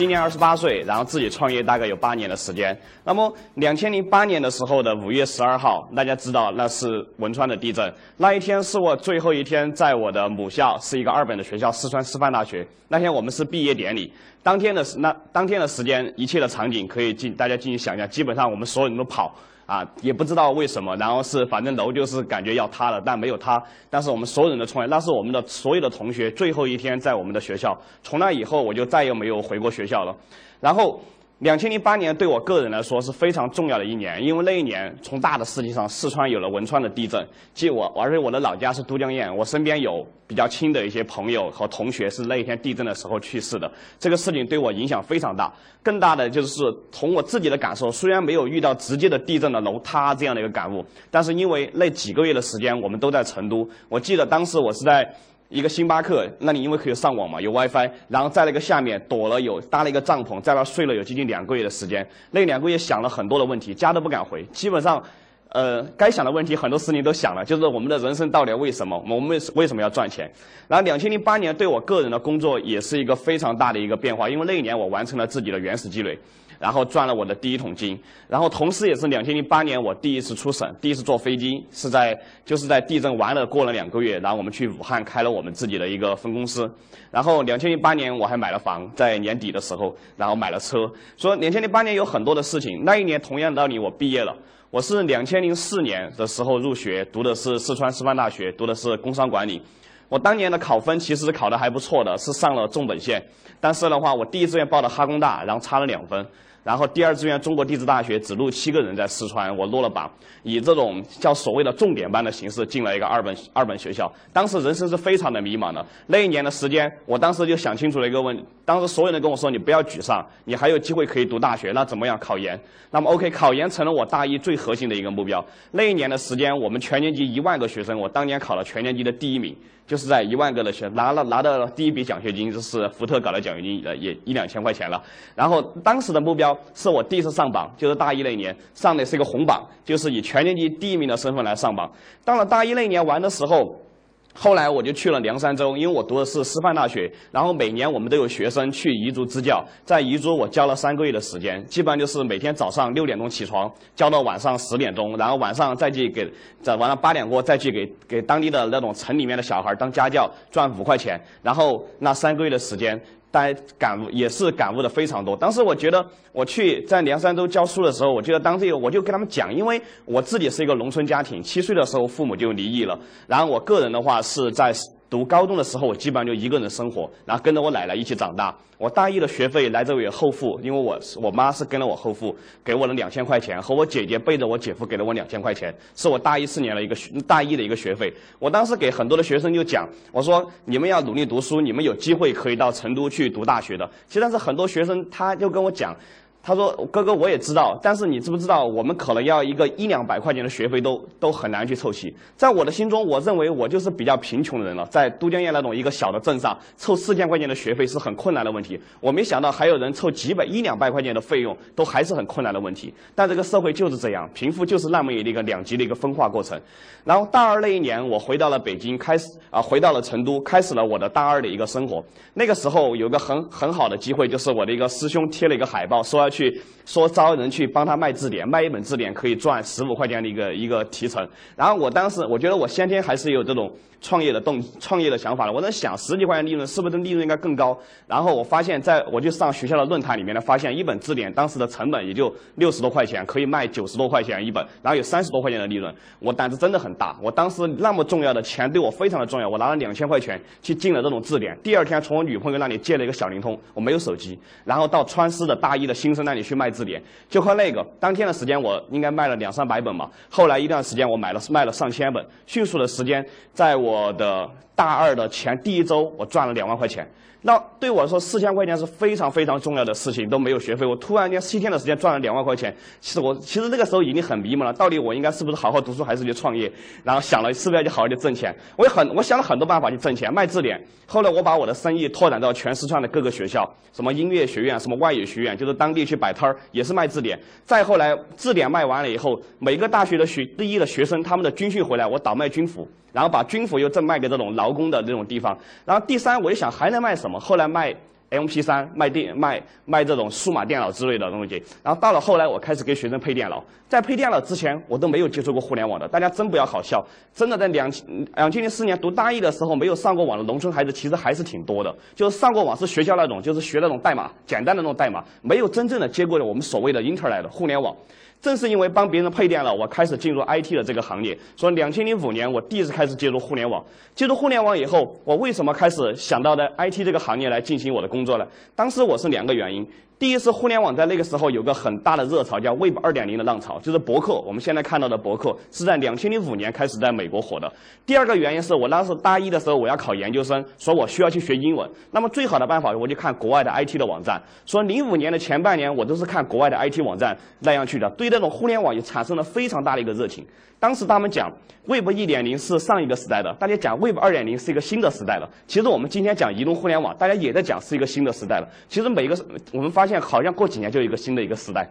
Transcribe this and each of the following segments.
今年二十八岁，然后自己创业大概有八年的时间。那么两千零八年的时候的五月十二号，大家知道那是汶川的地震。那一天是我最后一天在我的母校，是一个二本的学校——四川师范大学。那天我们是毕业典礼，当天的时那当天的时间，一切的场景可以进大家进行想象。基本上我们所有人都跑。啊，也不知道为什么，然后是反正楼就是感觉要塌了，但没有塌。但是我们所有人的创业，那是我们的所有的同学最后一天在我们的学校。从那以后，我就再也没有回过学校了。然后。两千零八年对我个人来说是非常重要的一年，因为那一年从大的事情上，四川有了汶川的地震，即我，而且我的老家是都江堰，我身边有比较亲的一些朋友和同学是那一天地震的时候去世的，这个事情对我影响非常大。更大的就是从我自己的感受，虽然没有遇到直接的地震的楼塌这样的一个感悟，但是因为那几个月的时间我们都在成都，我记得当时我是在。一个星巴克，那里因为可以上网嘛，有 WiFi，然后在那个下面躲了有搭了一个帐篷，在那睡了有接近两个月的时间。那两个月想了很多的问题，家都不敢回。基本上，呃，该想的问题很多事情都想了，就是我们的人生到底为什么？我们为为什么要赚钱？然后，两千零八年对我个人的工作也是一个非常大的一个变化，因为那一年我完成了自己的原始积累。然后赚了我的第一桶金，然后同时也是两千零八年我第一次出省，第一次坐飞机是在就是在地震完了过了两个月，然后我们去武汉开了我们自己的一个分公司，然后两千零八年我还买了房，在年底的时候，然后买了车，说两千零八年有很多的事情，那一年同样道理我毕业了，我是两千零四年的时候入学，读的是四川师范大学，读的是工商管理，我当年的考分其实考的还不错的，是上了重本线，但是的话我第一志愿报的哈工大，然后差了两分。然后第二志愿中国地质大学只录七个人在四川，我落了榜，以这种叫所谓的重点班的形式进了一个二本二本学校。当时人生是非常的迷茫的。那一年的时间，我当时就想清楚了一个问。当时所有人跟我说：“你不要沮丧，你还有机会可以读大学。那怎么样？考研。那么 OK，考研成了我大一最核心的一个目标。那一年的时间，我们全年级一万个学生，我当年考了全年级的第一名。”就是在一万个的学拿了拿到了第一笔奖学金，就是福特搞的奖学金，也一两千块钱了。然后当时的目标是我第一次上榜，就是大一那年上的是一个红榜，就是以全年级第一名的身份来上榜。到了大一那年玩的时候。后来我就去了凉山州，因为我读的是师范大学，然后每年我们都有学生去彝族支教，在彝族我教了三个月的时间，基本上就是每天早上六点钟起床，教到晚上十点钟，然后晚上再去给，在晚上八点过再去给给当地的那种城里面的小孩当家教，赚五块钱，然后那三个月的时间。大家感悟也是感悟的非常多。当时我觉得我去在凉山州教书的时候，我觉得当这个我就跟他们讲，因为我自己是一个农村家庭，七岁的时候父母就离异了，然后我个人的话是在。读高中的时候，我基本上就一个人生活，然后跟着我奶奶一起长大。我大一的学费来自于后父，因为我我妈是跟了我后父，给我了两千块钱，和我姐姐背着我姐夫给了我两千块钱，是我大一四年的一个学大一的一个学费。我当时给很多的学生就讲，我说你们要努力读书，你们有机会可以到成都去读大学的。其实但是很多学生他就跟我讲。他说：“哥哥，我也知道，但是你知不知道，我们可能要一个一两百块钱的学费都都很难去凑齐。在我的心中，我认为我就是比较贫穷的人了。在都江堰那种一个小的镇上，凑四千块钱的学费是很困难的问题。我没想到还有人凑几百一两百块钱的费用都还是很困难的问题。但这个社会就是这样，贫富就是那么一个两极的一个分化过程。然后大二那一年，我回到了北京，开始啊，回到了成都，开始了我的大二的一个生活。那个时候有个很很好的机会，就是我的一个师兄贴了一个海报，说去说招人去帮他卖字典，卖一本字典可以赚十五块钱的一个一个提成。然后我当时我觉得我先天还是有这种创业的动创业的想法的。我在想十几块钱利润是不是利润应该更高？然后我发现，在我就上学校的论坛里面呢，发现一本字典当时的成本也就六十多块钱，可以卖九十多块钱一本，然后有三十多块钱的利润。我胆子真的很大。我当时那么重要的钱对我非常的重要，我拿了两千块钱去进了这种字典。第二天从我女朋友那里借了一个小灵通，我没有手机，然后到川师的大一的新生。那里去卖字典，就靠那个。当天的时间，我应该卖了两三百本嘛。后来一段时间，我买了卖了上千本。迅速的时间，在我的大二的前第一周，我赚了两万块钱。那对我来说，四千块钱是非常非常重要的事情，都没有学费。我突然间七天的时间赚了两万块钱，其实我其实那个时候已经很迷茫了，到底我应该是不是好好读书，还是去创业？然后想了是不是要去好好的挣钱？我也很我想了很多办法去挣钱，卖字典。后来我把我的生意拓展到全四川的各个学校，什么音乐学院，什么外语学院，就是当地去摆摊儿，也是卖字典。再后来字典卖完了以后，每个大学的学第一的学生，他们的军训回来，我倒卖军服。然后把军服又赠卖给这种劳工的这种地方，然后第三，我就想还能卖什么？后来卖 MP3 卖电卖卖这种数码电脑之类的东西，然后到了后来，我开始给学生配电脑。在配电脑之前，我都没有接触过互联网的。大家真不要好笑，真的在两两千零四年读大一的时候，没有上过网的农村孩子其实还是挺多的。就是上过网是学校那种，就是学那种代码，简单的那种代码，没有真正的接过我们所谓的 Internet 互联网。正是因为帮别人配电了，我开始进入 IT 的这个行业。所以，两千零五年我第一次开始接触互联网。接触互联网以后，我为什么开始想到的 IT 这个行业来进行我的工作呢？当时我是两个原因。第一是互联网在那个时候有个很大的热潮，叫 Web 二点零的浪潮，就是博客。我们现在看到的博客是在两千零五年开始在美国火的。第二个原因是我当时大一的时候我要考研究生，说我需要去学英文。那么最好的办法我就看国外的 IT 的网站。说零五年的前半年我都是看国外的 IT 网站那样去的，对那种互联网也产生了非常大的一个热情。当时他们讲 Web 一点零是上一个时代的，大家讲 Web 二点零是一个新的时代了。其实我们今天讲移动互联网，大家也在讲是一个新的时代了。其实每一个我们发现好像过几年。就有一个新的一个时代，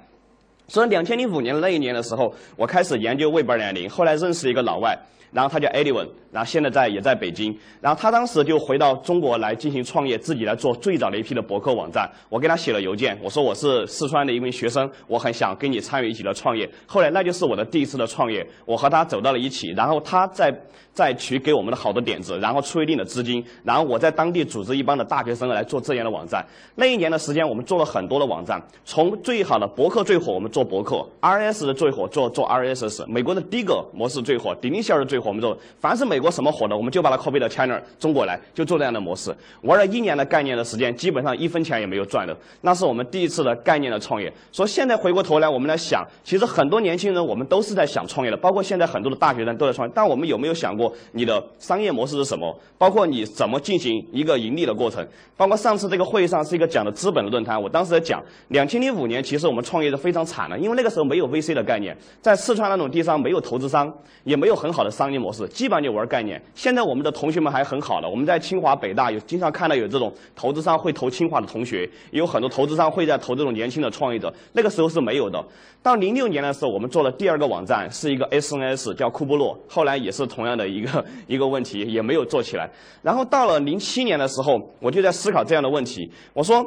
所以两千零五年那一年的时候，我开始研究 Web 二点零，后来认识一个老外。然后他叫 Edwin，然后现在在也在北京。然后他当时就回到中国来进行创业，自己来做最早的一批的博客网站。我给他写了邮件，我说我是四川的一名学生，我很想跟你参与一起的创业。后来那就是我的第一次的创业，我和他走到了一起。然后他在在取给我们的好多点子，然后出一定的资金，然后我在当地组织一帮的大学生来做这样的网站。那一年的时间，我们做了很多的网站，从最好的博客最火，我们做做博客；RS 的最火，做做 RSS。美国的第一个模式最火，顶顶线的最火。我们做，凡是美国什么火的，我们就把它 copy 到 China 中国来，就做这样的模式。玩了一年的概念的时间，基本上一分钱也没有赚的。那是我们第一次的概念的创业。说现在回过头来，我们来想，其实很多年轻人我们都是在想创业的，包括现在很多的大学生都在创业。但我们有没有想过你的商业模式是什么？包括你怎么进行一个盈利的过程？包括上次这个会议上是一个讲的资本的论坛，我当时在讲，两千零五年其实我们创业是非常惨因为那个时候没有 VC 的概念，在四川那种地方没有投资商，也没有很好的商业。模式基本上就玩概念。现在我们的同学们还很好了，我们在清华、北大有经常看到有这种投资商会投清华的同学，也有很多投资商会在投这种年轻的创业者。那个时候是没有的。到零六年的时候，我们做了第二个网站，是一个 SNS，叫库布洛。后来也是同样的一个一个问题，也没有做起来。然后到了零七年的时候，我就在思考这样的问题，我说。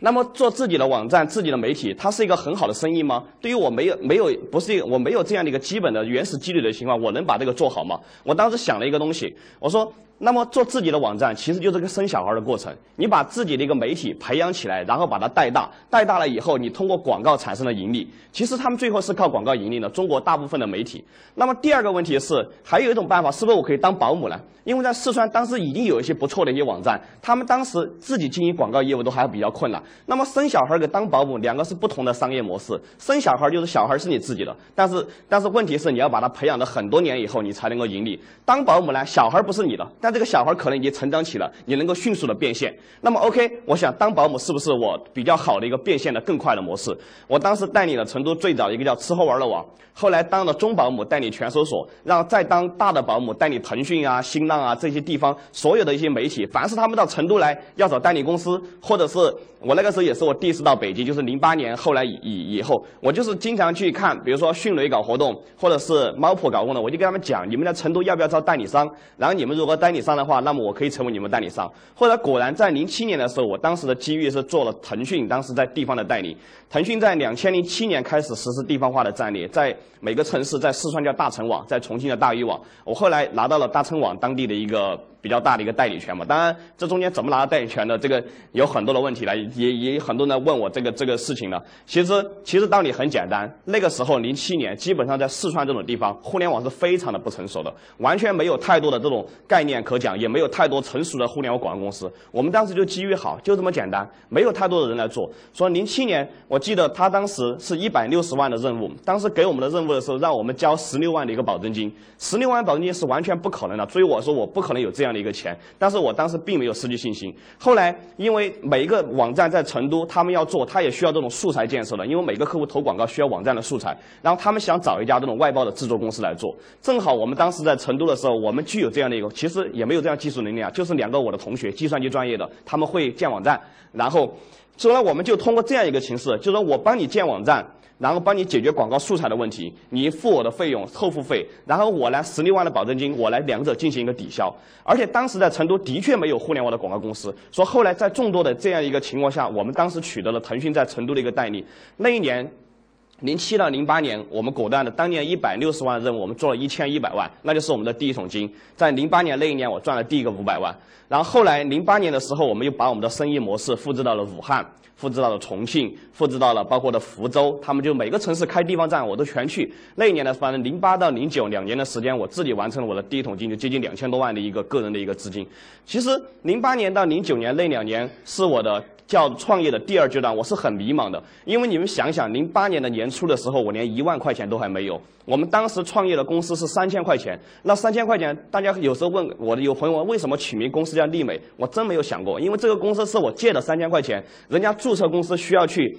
那么做自己的网站、自己的媒体，它是一个很好的生意吗？对于我没有没有不是一个我没有这样的一个基本的原始积累的情况，我能把这个做好吗？我当时想了一个东西，我说。那么做自己的网站，其实就是个生小孩的过程。你把自己的一个媒体培养起来，然后把它带大，带大了以后，你通过广告产生了盈利。其实他们最后是靠广告盈利的。中国大部分的媒体。那么第二个问题是，还有一种办法，是不是我可以当保姆呢？因为在四川当时已经有一些不错的一些网站，他们当时自己经营广告业务都还比较困难。那么生小孩跟当保姆两个是不同的商业模式。生小孩就是小孩是你自己的，但是但是问题是你要把它培养了很多年以后，你才能够盈利。当保姆呢，小孩不是你的，这个小孩可能已经。成长起了，你能够迅速的变现。那么，OK，我想当保姆是不是我比较好的一个变现的更快的模式？我当时带领了成都最早一个叫吃喝玩乐网，后来当了中保姆带领全搜索，让再当大的保姆带领腾讯啊、新浪啊这些地方所有的一些媒体，凡是他们到成都来要找代理公司，或者是我那个时候也是我第一次到北京，就是零八年后来以以以后，我就是经常去看，比如说迅雷搞活动，或者是猫扑搞活动，我就跟他们讲，你们在成都要不要招代理商？然后你们如果代理以上的话，那么我。可以成为你们代理商，后来果然在零七年的时候，我当时的机遇是做了腾讯，当时在地方的代理。腾讯在两千零七年开始实施地方化的战略，在每个城市，在四川叫大成网，在重庆叫大鱼网。我后来拿到了大成网当地的一个。比较大的一个代理权嘛，当然这中间怎么拿到代理权的，这个有很多的问题了，也也有很多人问我这个这个事情了。其实其实道理很简单，那个时候零七年，基本上在四川这种地方，互联网是非常的不成熟的，完全没有太多的这种概念可讲，也没有太多成熟的互联网广告公司。我们当时就机遇好，就这么简单，没有太多的人来做。说零七年，我记得他当时是一百六十万的任务，当时给我们的任务的时候，让我们交十六万的一个保证金，十六万保证金是完全不可能的，所以我说我不可能有这样。的一个钱，但是我当时并没有失去信心。后来，因为每一个网站在成都，他们要做，他也需要这种素材建设的，因为每个客户投广告需要网站的素材。然后他们想找一家这种外包的制作公司来做。正好我们当时在成都的时候，我们具有这样的一个，其实也没有这样技术能力啊，就是两个我的同学，计算机专业的，他们会建网站，然后。所以呢，我们就通过这样一个形式，就是说我帮你建网站，然后帮你解决广告素材的问题，你付我的费用后付费，然后我来十六万的保证金，我来两者进行一个抵消。而且当时在成都的确没有互联网的广告公司，说后来在众多的这样一个情况下，我们当时取得了腾讯在成都的一个代理。那一年。零七到零八年，我们果断的，当年一百六十万任务，我们做了一千一百万，那就是我们的第一桶金。在零八年那一年，我赚了第一个五百万。然后后来零八年的时候，我们又把我们的生意模式复制到了武汉，复制到了重庆，复制到了包括的福州，他们就每个城市开地方站，我都全去。那一年呢，反正零八到零九两年的时间，我自己完成了我的第一桶金，就接近两千多万的一个个人的一个资金。其实零八年到零九年那两年是我的。叫创业的第二阶段，我是很迷茫的，因为你们想想，零八年的年初的时候，我连一万块钱都还没有。我们当时创业的公司是三千块钱，那三千块钱，大家有时候问我的有朋友问为什么取名公司叫丽美，我真没有想过，因为这个公司是我借的三千块钱，人家注册公司需要去。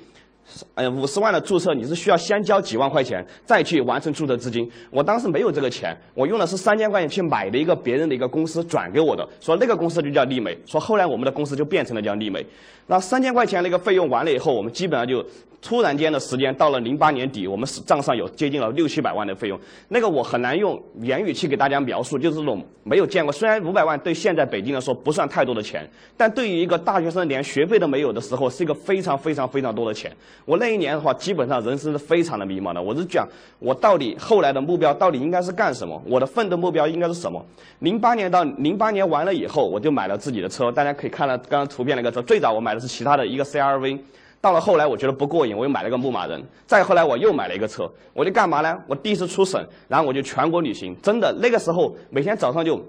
呃，五十万的注册，你是需要先交几万块钱，再去完成注册资金。我当时没有这个钱，我用的是三千块钱去买的一个别人的一个公司转给我的，说那个公司就叫丽美，说后来我们的公司就变成了叫丽美。那三千块钱那个费用完了以后，我们基本上就。突然间的时间到了零八年底，我们账上有接近了六七百万的费用，那个我很难用言语去给大家描述，就是这种没有见过。虽然五百万对现在北京来说不算太多的钱，但对于一个大学生连学费都没有的时候，是一个非常非常非常多的钱。我那一年的话，基本上人生是非常的迷茫的。我是讲，我到底后来的目标到底应该是干什么？我的奋斗目标应该是什么？零八年到零八年完了以后，我就买了自己的车，大家可以看到刚刚图片那个车。最早我买的是其他的一个 CRV。到了后来，我觉得不过瘾，我又买了个牧马人。再后来，我又买了一个车，我就干嘛呢？我第一次出省，然后我就全国旅行。真的，那个时候每天早上就。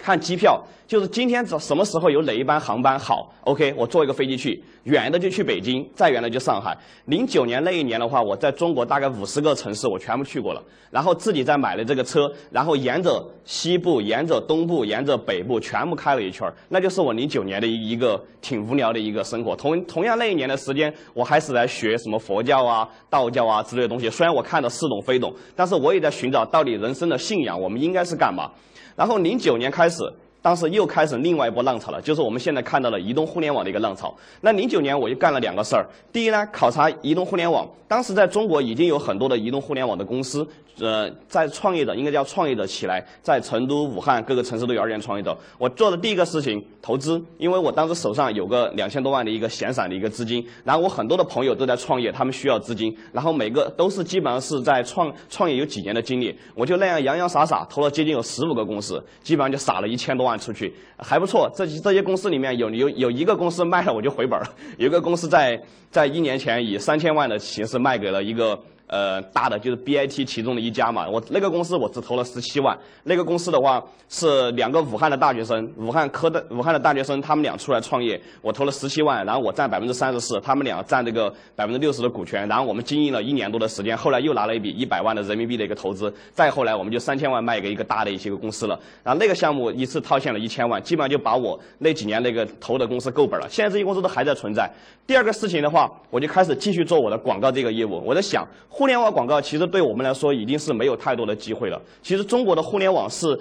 看机票，就是今天什什么时候有哪一班航班好？OK，我坐一个飞机去，远的就去北京，再远的就上海。零九年那一年的话，我在中国大概五十个城市我全部去过了，然后自己再买了这个车，然后沿着西部、沿着东部、沿着北部全部开了一圈那就是我零九年的一一个挺无聊的一个生活。同同样那一年的时间，我还是来学什么佛教啊、道教啊之类的东西。虽然我看的似懂非懂，但是我也在寻找到底人生的信仰，我们应该是干嘛？然后零九年开始，当时又开始另外一波浪潮了，就是我们现在看到了移动互联网的一个浪潮。那零九年我就干了两个事儿，第一呢，考察移动互联网。当时在中国已经有很多的移动互联网的公司。呃，在创业者应该叫创业者起来，在成都、武汉各个城市都有二点创业者。我做的第一个事情投资，因为我当时手上有个两千多万的一个闲散的一个资金，然后我很多的朋友都在创业，他们需要资金，然后每个都是基本上是在创创业有几年的经历，我就那样洋洋洒洒投了接近有十五个公司，基本上就撒了一千多万出去，还不错。这这些公司里面有有有一个公司卖了我就回本了，有一个公司在在一年前以三千万的形式卖给了一个。呃，大的就是 BIT 其中的一家嘛，我那个公司我只投了十七万。那个公司的话是两个武汉的大学生，武汉科的武汉的大学生，他们俩出来创业，我投了十七万，然后我占百分之三十四，他们俩占这个百分之六十的股权，然后我们经营了一年多的时间，后来又拿了一笔一百万的人民币的一个投资，再后来我们就三千万卖给一个大的一些个公司了，然后那个项目一次套现了一千万，基本上就把我那几年那个投的公司够本了。现在这些公司都还在存在。第二个事情的话，我就开始继续做我的广告这个业务，我在想。互联网广告其实对我们来说已经是没有太多的机会了。其实中国的互联网是。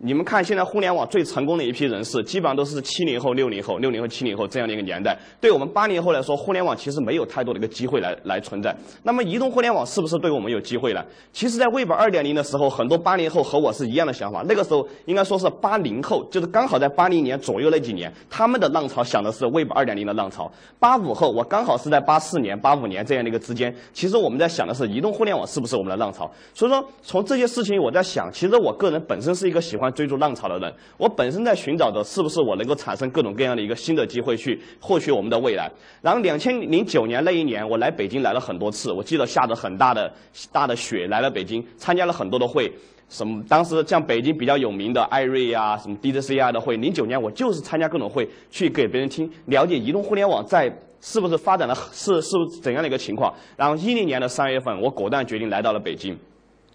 你们看，现在互联网最成功的一批人士，基本上都是七零后、六零后、六零后、七零后这样的一个年代。对我们八零后来说，互联网其实没有太多的一个机会来来存在。那么，移动互联网是不是对我们有机会呢？其实，在 Web 二点零的时候，很多八零后和我是一样的想法。那个时候，应该说是八零后，就是刚好在八零年左右那几年，他们的浪潮想的是 Web 二点零的浪潮。八五后，我刚好是在八四年、八五年这样的一个之间，其实我们在想的是移动互联网是不是我们的浪潮。所以说，从这些事情我在想，其实我个人本身是一个喜欢追逐浪潮的人。我本身在寻找的是不是我能够产生各种各样的一个新的机会去获取我们的未来。然后两千零九年那一年，我来北京来了很多次，我记得下着很大的大的雪来了北京，参加了很多的会。什么当时像北京比较有名的艾瑞啊，什么 DCC 啊的会。零九年我就是参加各种会，去给别人听，了解移动互联网在是不是发展的是是怎样的一个情况。然后一零年的三月份，我果断决定来到了北京。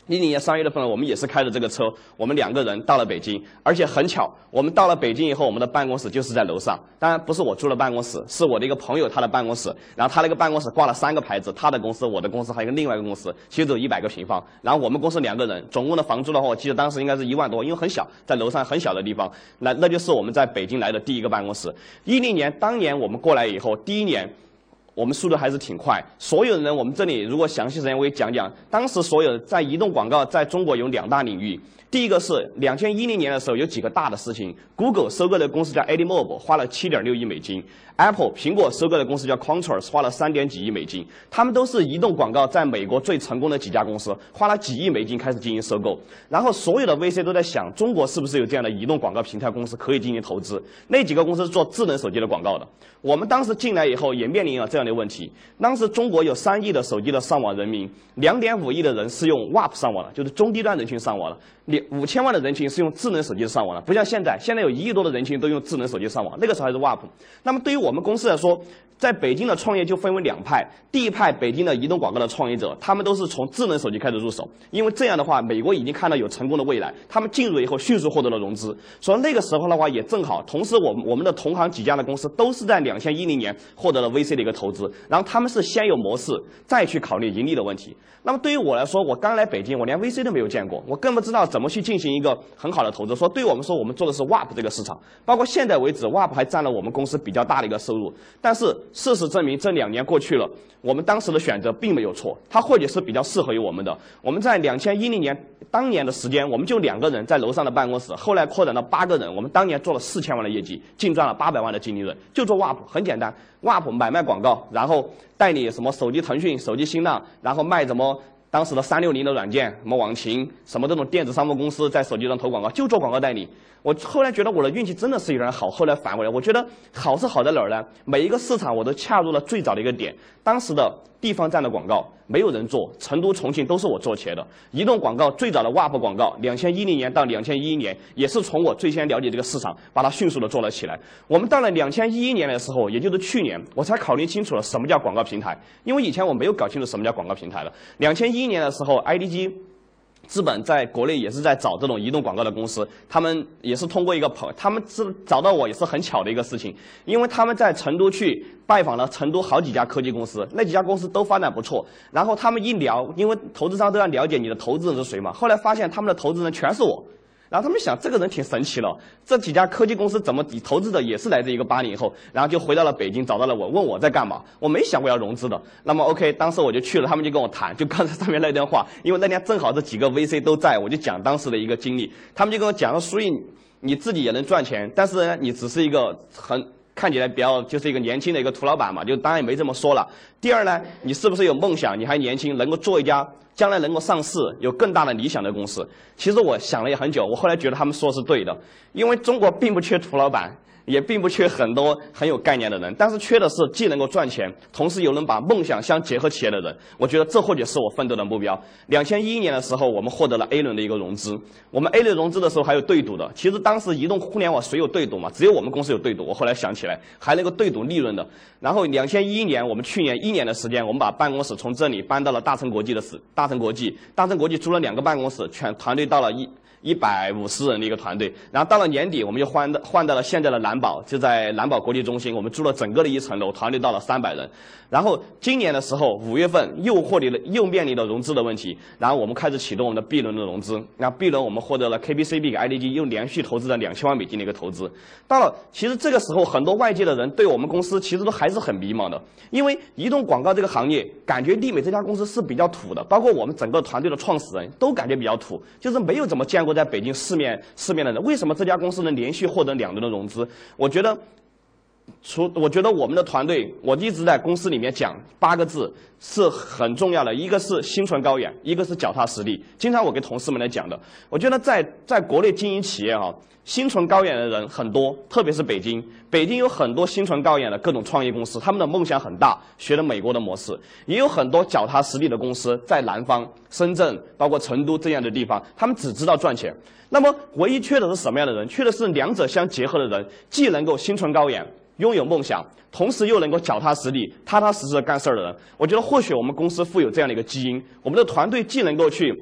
一零年三月份，我们也是开着这个车，我们两个人到了北京，而且很巧，我们到了北京以后，我们的办公室就是在楼上。当然不是我租的办公室，是我的一个朋友他的办公室。然后他那个办公室挂了三个牌子，他的公司、我的公司还有一个另外一个公司，其实只有一百个平方。然后我们公司两个人，总共的房租的话，我记得当时应该是一万多，因为很小，在楼上很小的地方。那那就是我们在北京来的第一个办公室。一零年当年我们过来以后，第一年。我们速度还是挺快。所有人，我们这里如果详细时间我也讲讲。当时所有在移动广告在中国有两大领域。第一个是两千一零年的时候有几个大的事情，Google 收购的公司叫 AdMob，花了七点六亿美金；Apple 苹果收购的公司叫 Contrast，花了三点几亿美金。他们都是移动广告在美国最成功的几家公司，花了几亿美金开始进行收购。然后所有的 VC 都在想，中国是不是有这样的移动广告平台公司可以进行投资？那几个公司是做智能手机的广告的。我们当时进来以后也面临了这样的问题。当时中国有三亿的手机的上网人民，两点五亿的人是用 WAP 上网的，就是中低端人群上网的。你五千万的人群是用智能手机上网的，不像现在，现在有一亿多的人群都用智能手机上网。那个时候还是 WAP。那么对于我们公司来说，在北京的创业就分为两派，第一派北京的移动广告的创业者，他们都是从智能手机开始入手，因为这样的话，美国已经看到有成功的未来，他们进入以后迅速获得了融资。所以那个时候的话也正好，同时我们我们的同行几家的公司都是在两千一零年获得了 VC 的一个投资，然后他们是先有模式，再去考虑盈利的问题。那么对于我来说，我刚来北京，我连 VC 都没有见过，我更不知道怎么去进行一个很好的投资。说对我们说，我们做的是 WAP 这个市场，包括现在为止，WAP 还占了我们公司比较大的一个收入。但是事实证明，这两年过去了，我们当时的选择并没有错，它或许是比较适合于我们的。我们在两千一零年当年的时间，我们就两个人在楼上的办公室，后来扩展到八个人，我们当年做了四千万的业绩，净赚了八百万的净利润，就做 WAP，很简单，WAP 买卖广告，然后代理什么手机腾讯、手机新浪，然后卖什么。当时的三六零的软件，什么网情，什么这种电子商务公司在手机上投广告，就做广告代理。我后来觉得我的运气真的是有点好，后来反过来，我觉得好是好在哪儿呢？每一个市场我都恰入了最早的一个点。当时的地方站的广告没有人做，成都、重庆都是我做起来的。移动广告最早的 WAP 广告，两千一零年到两千一一年，也是从我最先了解这个市场，把它迅速的做了起来。我们到了两千一一年的时候，也就是去年，我才考虑清楚了什么叫广告平台，因为以前我没有搞清楚什么叫广告平台的。两千一一年的时候，IDG。资本在国内也是在找这种移动广告的公司，他们也是通过一个朋，他们是找到我也是很巧的一个事情，因为他们在成都去拜访了成都好几家科技公司，那几家公司都发展不错，然后他们一聊，因为投资商都要了解你的投资人是谁嘛，后来发现他们的投资人全是我。然后他们想，这个人挺神奇了。这几家科技公司怎么投资的也是来自一个八零后，然后就回到了北京，找到了我，问我在干嘛。我没想过要融资的。那么 OK，当时我就去了，他们就跟我谈，就刚才上面那段话，因为那天正好这几个 VC 都在，我就讲当时的一个经历。他们就跟我讲说，所以你自己也能赚钱，但是呢，你只是一个很。看起来比较就是一个年轻的一个土老板嘛，就当然也没这么说了。第二呢，你是不是有梦想？你还年轻，能够做一家将来能够上市、有更大的理想的公司？其实我想了也很久，我后来觉得他们说的是对的，因为中国并不缺土老板。也并不缺很多很有概念的人，但是缺的是既能够赚钱，同时又能把梦想相结合起来的人。我觉得这或许是我奋斗的目标。两千一一年的时候，我们获得了 A 轮的一个融资。我们 A 轮融资的时候还有对赌的。其实当时移动互联网谁有对赌嘛？只有我们公司有对赌。我后来想起来，还能够对赌利润的。然后两千一一年，我们去年一年的时间，我们把办公室从这里搬到了大成国际的市。大成国际，大成国际租了两个办公室，全团队到了一。一百五十人的一个团队，然后到了年底，我们就换到换到了现在的蓝宝，就在蓝宝国际中心，我们租了整个的一层楼，团队到了三百人。然后今年的时候，五月份又获得了又面临了融资的问题，然后我们开始启动我们的 B 轮的融资。那 B 轮我们获得了 KBCB 给 IDG 又连续投资了两千万美金的一个投资。到了其实这个时候，很多外界的人对我们公司其实都还是很迷茫的，因为移动广告这个行业，感觉丽美这家公司是比较土的，包括我们整个团队的创始人都感觉比较土，就是没有怎么见过。在北京市面市面的人，为什么这家公司能连续获得两轮的融资？我觉得，除我觉得我们的团队，我一直在公司里面讲八个字是很重要的，一个是心存高远，一个是脚踏实地。经常我给同事们来讲的，我觉得在在国内经营企业啊。心存高远的人很多，特别是北京。北京有很多心存高远的各种创业公司，他们的梦想很大，学了美国的模式。也有很多脚踏实地的公司在南方、深圳，包括成都这样的地方，他们只知道赚钱。那么，唯一缺的是什么样的人？缺的是两者相结合的人，既能够心存高远，拥有梦想，同时又能够脚踏实地、踏踏实实的干事儿的人。我觉得，或许我们公司富有这样的一个基因，我们的团队既能够去。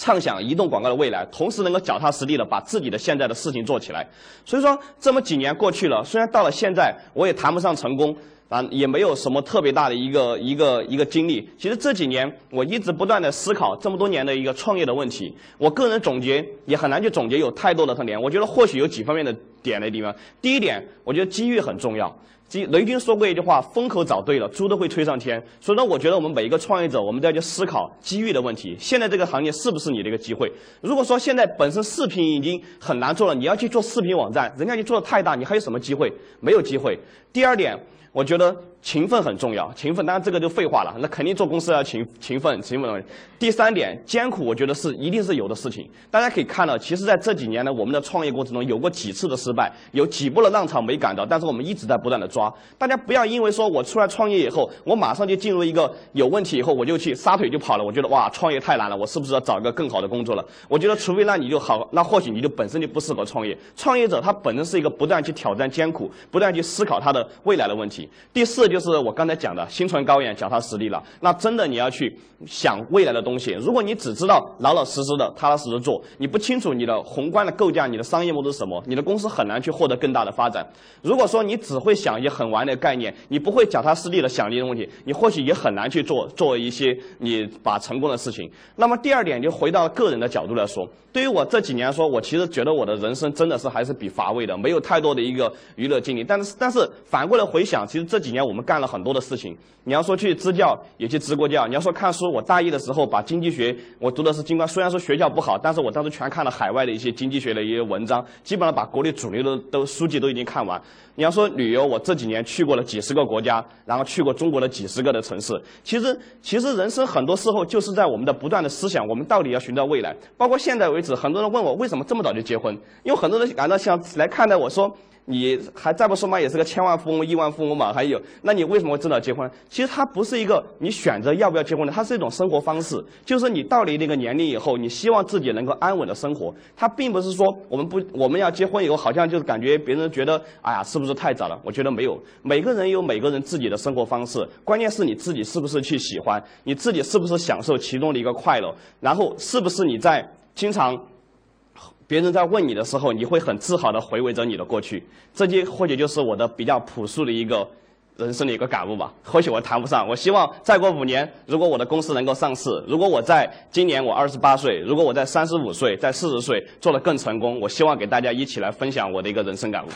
畅想移动广告的未来，同时能够脚踏实地的把自己的现在的事情做起来。所以说，这么几年过去了，虽然到了现在，我也谈不上成功，啊，也没有什么特别大的一个一个一个经历。其实这几年，我一直不断的思考这么多年的一个创业的问题。我个人总结也很难去总结有太多的特点。我觉得或许有几方面的点的地方。第一点，我觉得机遇很重要。机雷军说过一句话：“风口找对了，猪都会吹上天。”所以呢，我觉得我们每一个创业者，我们都要去思考机遇的问题。现在这个行业是不是你的一个机会？如果说现在本身视频已经很难做了，你要去做视频网站，人家就做的太大，你还有什么机会？没有机会。第二点。我觉得勤奋很重要，勤奋当然这个就废话了，那肯定做公司要勤勤奋勤奋。第三点，艰苦，我觉得是一定是有的事情。大家可以看到，其实在这几年呢，我们的创业过程中有过几次的失败，有几波的浪潮没赶到，但是我们一直在不断的抓。大家不要因为说我出来创业以后，我马上就进入一个有问题以后我就去撒腿就跑了。我觉得哇，创业太难了，我是不是要找一个更好的工作了？我觉得除非那你就好，那或许你就本身就不适合创业。创业者他本身是一个不断去挑战艰苦，不断去思考他的未来的问题。第四就就是我刚才讲的心存高远、脚踏实地了。那真的你要去想未来的东西。如果你只知道老老实实的、踏踏实实做，你不清楚你的宏观的构架、你的商业模式是什么，你的公司很难去获得更大的发展。如果说你只会想一些很玩的概念，你不会脚踏实地的想这些问题，你或许也很难去做做一些你把成功的事情。那么第二点就回到个人的角度来说，对于我这几年来说，我其实觉得我的人生真的是还是比乏味的，没有太多的一个娱乐经历。但是但是反过来回想，其实这几年我们我们干了很多的事情。你要说去支教，也去支过教；你要说看书，我大一的时候把经济学，我读的是经管，虽然说学校不好，但是我当时全看了海外的一些经济学的一些文章，基本上把国内主流的都书籍都已经看完。你要说旅游，我这几年去过了几十个国家，然后去过中国的几十个的城市。其实其实人生很多时候就是在我们的不断的思想，我们到底要寻找未来。包括现在为止，很多人问我为什么这么早就结婚，因为很多人感到想来看待我说。你还再不说嘛，也是个千万富翁、亿万富翁嘛。还有，那你为什么会这早结婚？其实它不是一个你选择要不要结婚的，它是一种生活方式。就是你到了那个年龄以后，你希望自己能够安稳的生活。它并不是说我们不我们要结婚以后，好像就是感觉别人觉得，哎呀，是不是太早了？我觉得没有，每个人有每个人自己的生活方式。关键是你自己是不是去喜欢，你自己是不是享受其中的一个快乐，然后是不是你在经常。别人在问你的时候，你会很自豪的回味着你的过去。这些或许就是我的比较朴素的一个人生的一个感悟吧。或许我谈不上。我希望再过五年，如果我的公司能够上市，如果我在今年我二十八岁，如果我在三十五岁、在四十岁做得更成功，我希望给大家一起来分享我的一个人生感悟。